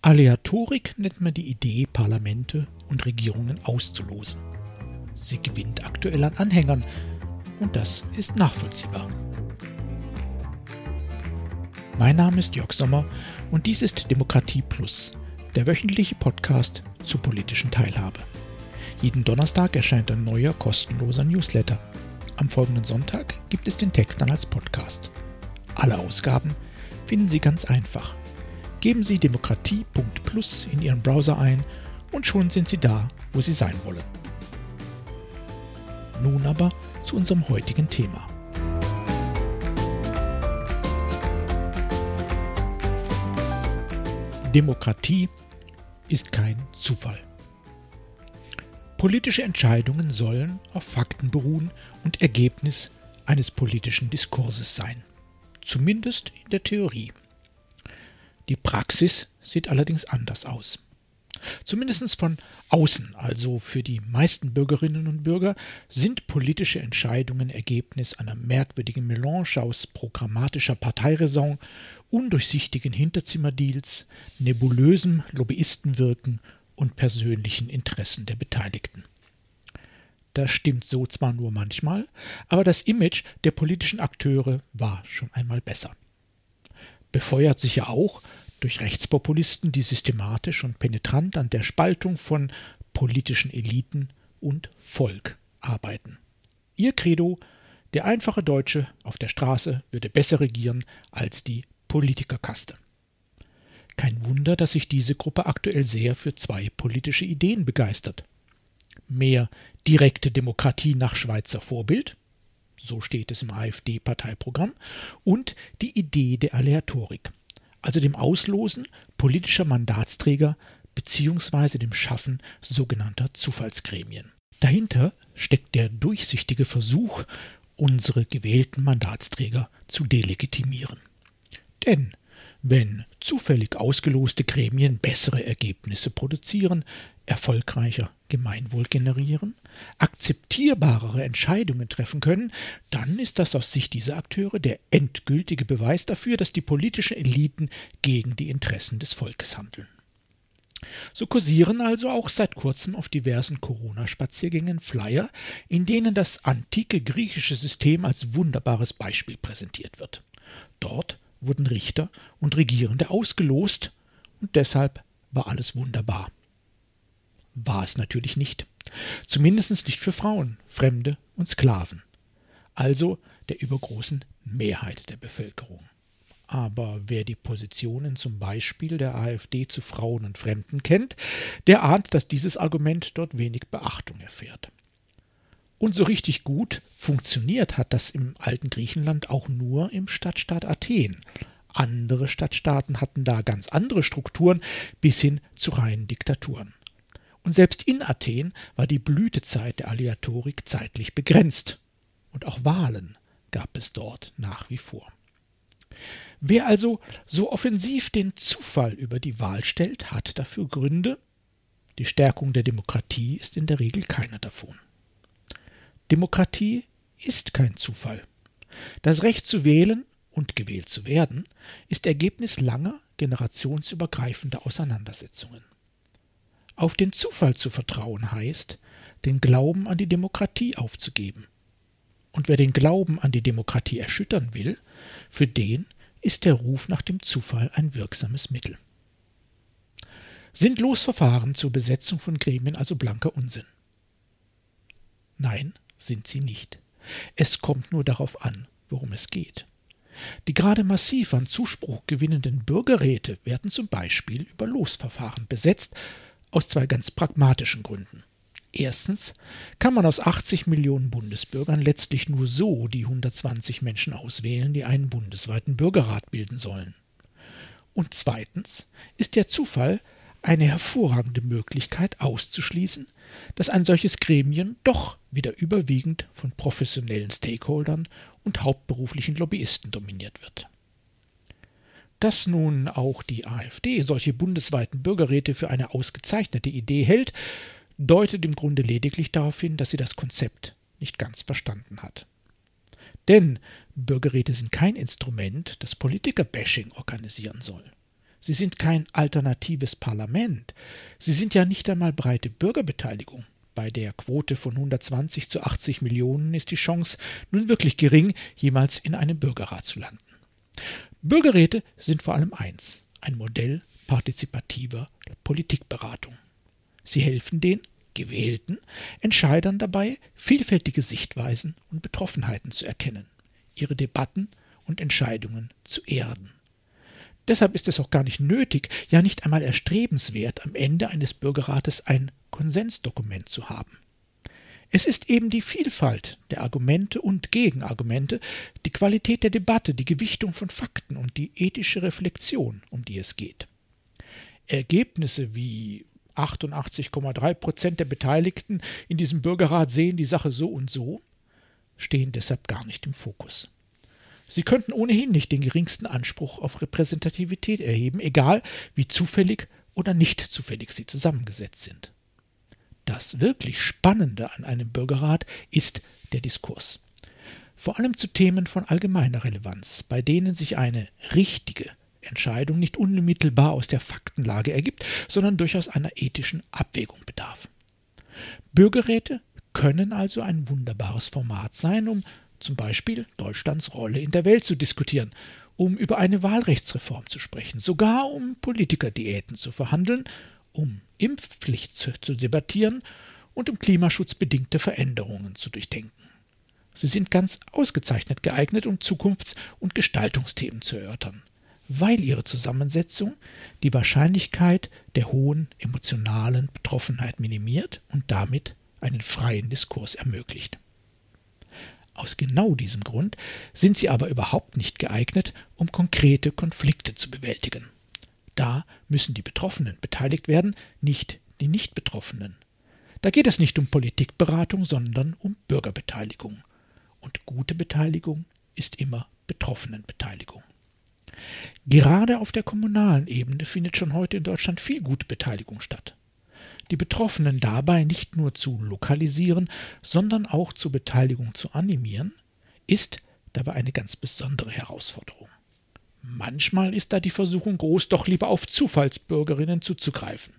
Aleatorik nennt man die Idee, Parlamente und Regierungen auszulosen. Sie gewinnt aktuell an Anhängern und das ist nachvollziehbar. Mein Name ist Jörg Sommer und dies ist Demokratie Plus, der wöchentliche Podcast zur politischen Teilhabe. Jeden Donnerstag erscheint ein neuer kostenloser Newsletter. Am folgenden Sonntag gibt es den Text dann als Podcast. Alle Ausgaben finden Sie ganz einfach. Geben Sie demokratie.plus in Ihren Browser ein und schon sind Sie da, wo Sie sein wollen. Nun aber zu unserem heutigen Thema. Demokratie ist kein Zufall. Politische Entscheidungen sollen auf Fakten beruhen und Ergebnis eines politischen Diskurses sein. Zumindest in der Theorie. Die Praxis sieht allerdings anders aus. Zumindest von außen, also für die meisten Bürgerinnen und Bürger, sind politische Entscheidungen Ergebnis einer merkwürdigen Melange aus programmatischer Parteiräson, undurchsichtigen Hinterzimmerdeals, nebulösem Lobbyistenwirken und persönlichen Interessen der Beteiligten. Das stimmt so zwar nur manchmal, aber das Image der politischen Akteure war schon einmal besser. Befeuert sicher auch durch Rechtspopulisten, die systematisch und penetrant an der Spaltung von politischen Eliten und Volk arbeiten. Ihr Credo, der einfache Deutsche auf der Straße würde besser regieren als die Politikerkaste. Kein Wunder, dass sich diese Gruppe aktuell sehr für zwei politische Ideen begeistert. Mehr direkte Demokratie nach Schweizer Vorbild, so steht es im AfD-Parteiprogramm, und die Idee der Aleatorik also dem Auslosen politischer Mandatsträger bzw. dem Schaffen sogenannter Zufallsgremien. Dahinter steckt der durchsichtige Versuch, unsere gewählten Mandatsträger zu delegitimieren. Denn wenn zufällig ausgeloste Gremien bessere Ergebnisse produzieren, erfolgreicher Gemeinwohl generieren, akzeptierbarere Entscheidungen treffen können, dann ist das aus Sicht dieser Akteure der endgültige Beweis dafür, dass die politischen Eliten gegen die Interessen des Volkes handeln. So kursieren also auch seit kurzem auf diversen Corona-Spaziergängen Flyer, in denen das antike griechische System als wunderbares Beispiel präsentiert wird. Dort wurden Richter und Regierende ausgelost, und deshalb war alles wunderbar. War es natürlich nicht. Zumindest nicht für Frauen, Fremde und Sklaven. Also der übergroßen Mehrheit der Bevölkerung. Aber wer die Positionen zum Beispiel der AfD zu Frauen und Fremden kennt, der ahnt, dass dieses Argument dort wenig Beachtung erfährt. Und so richtig gut funktioniert hat das im alten Griechenland auch nur im Stadtstaat Athen. Andere Stadtstaaten hatten da ganz andere Strukturen bis hin zu reinen Diktaturen. Und selbst in Athen war die Blütezeit der Aleatorik zeitlich begrenzt. Und auch Wahlen gab es dort nach wie vor. Wer also so offensiv den Zufall über die Wahl stellt, hat dafür Gründe. Die Stärkung der Demokratie ist in der Regel keiner davon. Demokratie ist kein Zufall. Das Recht zu wählen und gewählt zu werden ist Ergebnis langer, generationsübergreifender Auseinandersetzungen. Auf den Zufall zu vertrauen heißt, den Glauben an die Demokratie aufzugeben. Und wer den Glauben an die Demokratie erschüttern will, für den ist der Ruf nach dem Zufall ein wirksames Mittel. Sind Losverfahren zur Besetzung von Gremien also blanker Unsinn? Nein, sind sie nicht. Es kommt nur darauf an, worum es geht. Die gerade massiv an Zuspruch gewinnenden Bürgerräte werden zum Beispiel über Losverfahren besetzt, aus zwei ganz pragmatischen Gründen. Erstens kann man aus 80 Millionen Bundesbürgern letztlich nur so die 120 Menschen auswählen, die einen bundesweiten Bürgerrat bilden sollen. Und zweitens ist der Zufall eine hervorragende Möglichkeit auszuschließen, dass ein solches Gremium doch wieder überwiegend von professionellen Stakeholdern und hauptberuflichen Lobbyisten dominiert wird. Dass nun auch die AfD solche bundesweiten Bürgerräte für eine ausgezeichnete Idee hält, deutet im Grunde lediglich darauf hin, dass sie das Konzept nicht ganz verstanden hat. Denn Bürgerräte sind kein Instrument, das Politiker-Bashing organisieren soll. Sie sind kein alternatives Parlament. Sie sind ja nicht einmal breite Bürgerbeteiligung. Bei der Quote von 120 zu 80 Millionen ist die Chance nun wirklich gering, jemals in einem Bürgerrat zu landen. Bürgerräte sind vor allem eins, ein Modell partizipativer Politikberatung. Sie helfen den gewählten Entscheidern dabei, vielfältige Sichtweisen und Betroffenheiten zu erkennen, ihre Debatten und Entscheidungen zu erden. Deshalb ist es auch gar nicht nötig, ja nicht einmal erstrebenswert, am Ende eines Bürgerrates ein Konsensdokument zu haben. Es ist eben die Vielfalt der Argumente und Gegenargumente, die Qualität der Debatte, die Gewichtung von Fakten und die ethische Reflexion, um die es geht. Ergebnisse wie 88,3 Prozent der Beteiligten in diesem Bürgerrat sehen die Sache so und so, stehen deshalb gar nicht im Fokus. Sie könnten ohnehin nicht den geringsten Anspruch auf Repräsentativität erheben, egal wie zufällig oder nicht zufällig sie zusammengesetzt sind. Das wirklich Spannende an einem Bürgerrat ist der Diskurs. Vor allem zu Themen von allgemeiner Relevanz, bei denen sich eine richtige Entscheidung nicht unmittelbar aus der Faktenlage ergibt, sondern durchaus einer ethischen Abwägung bedarf. Bürgerräte können also ein wunderbares Format sein, um zum Beispiel Deutschlands Rolle in der Welt zu diskutieren, um über eine Wahlrechtsreform zu sprechen, sogar um Politikerdiäten zu verhandeln, um Impfpflicht zu, zu debattieren und um klimaschutzbedingte Veränderungen zu durchdenken. Sie sind ganz ausgezeichnet geeignet, um Zukunfts- und Gestaltungsthemen zu erörtern, weil ihre Zusammensetzung die Wahrscheinlichkeit der hohen emotionalen Betroffenheit minimiert und damit einen freien Diskurs ermöglicht. Aus genau diesem Grund sind sie aber überhaupt nicht geeignet, um konkrete Konflikte zu bewältigen. Da müssen die Betroffenen beteiligt werden, nicht die Nicht-Betroffenen. Da geht es nicht um Politikberatung, sondern um Bürgerbeteiligung. Und gute Beteiligung ist immer Betroffenenbeteiligung. Gerade auf der kommunalen Ebene findet schon heute in Deutschland viel gute Beteiligung statt die Betroffenen dabei nicht nur zu lokalisieren, sondern auch zur Beteiligung zu animieren, ist dabei eine ganz besondere Herausforderung. Manchmal ist da die Versuchung groß, doch lieber auf Zufallsbürgerinnen zuzugreifen.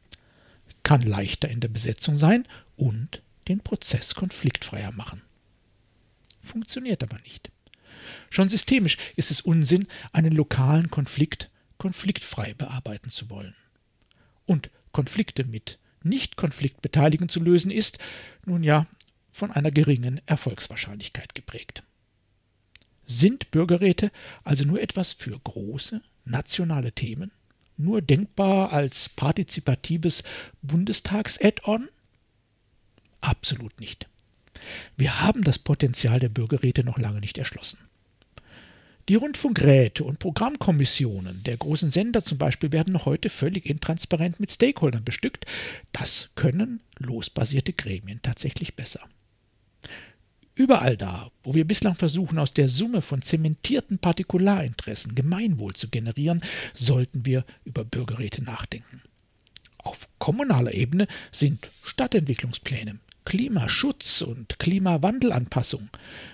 Kann leichter in der Besetzung sein und den Prozess konfliktfreier machen. Funktioniert aber nicht. Schon systemisch ist es Unsinn, einen lokalen Konflikt konfliktfrei bearbeiten zu wollen. Und Konflikte mit nicht Konfliktbeteiligen zu lösen ist, nun ja, von einer geringen Erfolgswahrscheinlichkeit geprägt. Sind Bürgerräte also nur etwas für große nationale Themen? Nur denkbar als partizipatives Bundestags-Add-on? Absolut nicht. Wir haben das Potenzial der Bürgerräte noch lange nicht erschlossen. Die Rundfunkräte und Programmkommissionen der großen Sender zum Beispiel werden heute völlig intransparent mit Stakeholdern bestückt. Das können losbasierte Gremien tatsächlich besser. Überall da, wo wir bislang versuchen, aus der Summe von zementierten Partikularinteressen Gemeinwohl zu generieren, sollten wir über Bürgerräte nachdenken. Auf kommunaler Ebene sind Stadtentwicklungspläne, Klimaschutz und Klimawandelanpassung,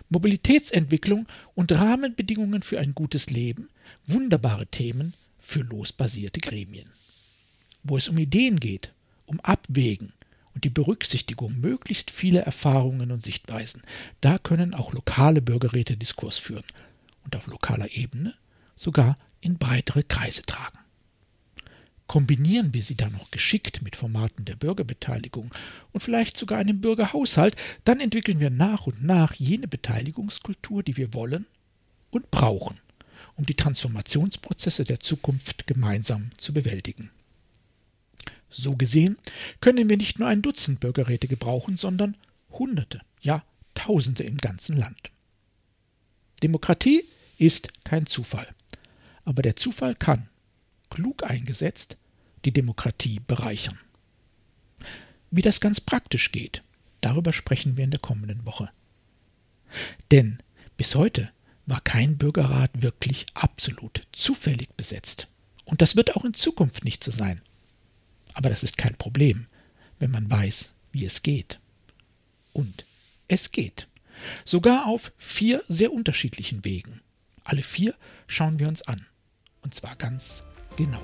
Mobilitätsentwicklung und Rahmenbedingungen für ein gutes Leben wunderbare Themen für losbasierte Gremien. Wo es um Ideen geht, um Abwägen und die Berücksichtigung möglichst vieler Erfahrungen und Sichtweisen, da können auch lokale Bürgerräte Diskurs führen und auf lokaler Ebene sogar in breitere Kreise tragen. Kombinieren wir sie dann noch geschickt mit Formaten der Bürgerbeteiligung und vielleicht sogar einem Bürgerhaushalt, dann entwickeln wir nach und nach jene Beteiligungskultur, die wir wollen und brauchen, um die Transformationsprozesse der Zukunft gemeinsam zu bewältigen. So gesehen können wir nicht nur ein Dutzend Bürgerräte gebrauchen, sondern Hunderte, ja Tausende im ganzen Land. Demokratie ist kein Zufall, aber der Zufall kann klug eingesetzt, die Demokratie bereichern. Wie das ganz praktisch geht, darüber sprechen wir in der kommenden Woche. Denn bis heute war kein Bürgerrat wirklich absolut zufällig besetzt. Und das wird auch in Zukunft nicht so sein. Aber das ist kein Problem, wenn man weiß, wie es geht. Und es geht. Sogar auf vier sehr unterschiedlichen Wegen. Alle vier schauen wir uns an. Und zwar ganz genau.